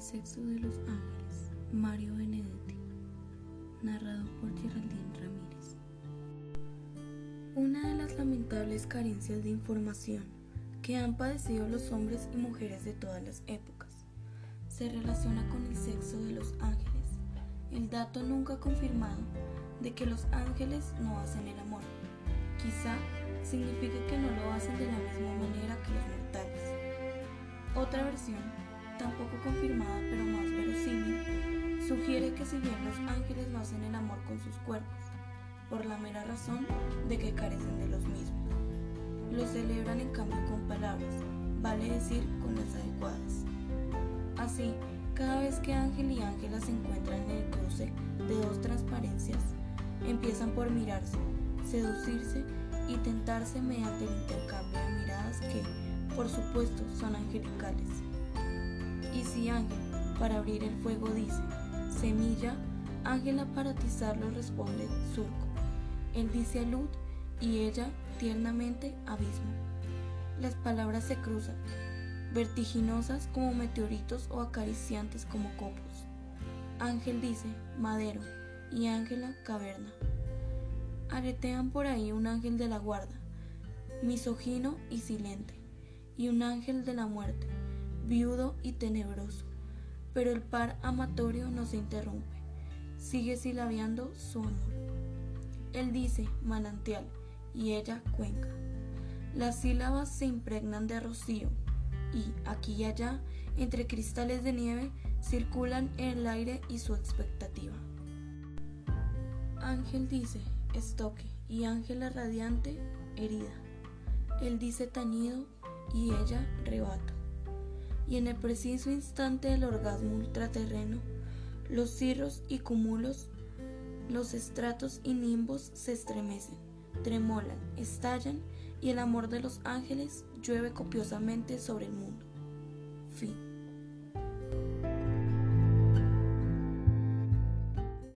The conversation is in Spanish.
sexo de los ángeles, Mario Benedetti, narrado por Geraldine Ramírez. Una de las lamentables carencias de información que han padecido los hombres y mujeres de todas las épocas se relaciona con el sexo de los ángeles, el dato nunca confirmado de que los ángeles no hacen el amor. Quizá signifique que no lo hacen de la misma manera que los mortales. Otra versión tampoco confirmada pero más verosímil, sugiere que si bien los ángeles no hacen el amor con sus cuerpos, por la mera razón de que carecen de los mismos, lo celebran en cambio con palabras, vale decir con las adecuadas. Así, cada vez que ángel y ángela se encuentran en el cruce de dos transparencias, empiezan por mirarse, seducirse y tentarse mediante el intercambio de miradas que, por supuesto, son angelicales. Y si Ángel, para abrir el fuego, dice semilla, Ángela para atizarlo responde surco. Él dice luz y ella tiernamente abismo. Las palabras se cruzan, vertiginosas como meteoritos o acariciantes como copos. Ángel dice madero y Ángela caverna. Aretean por ahí un ángel de la guarda, misógino y silente, y un ángel de la muerte viudo y tenebroso, pero el par amatorio no se interrumpe, sigue silabeando su amor. Él dice manantial y ella cuenca. Las sílabas se impregnan de rocío y aquí y allá, entre cristales de nieve, circulan el aire y su expectativa. Ángel dice estoque y Ángela radiante herida. Él dice tañido y ella rebato y en el preciso instante del orgasmo ultraterreno, los cirros y cúmulos, los estratos y nimbos se estremecen, tremolan, estallan y el amor de los ángeles llueve copiosamente sobre el mundo. Fin.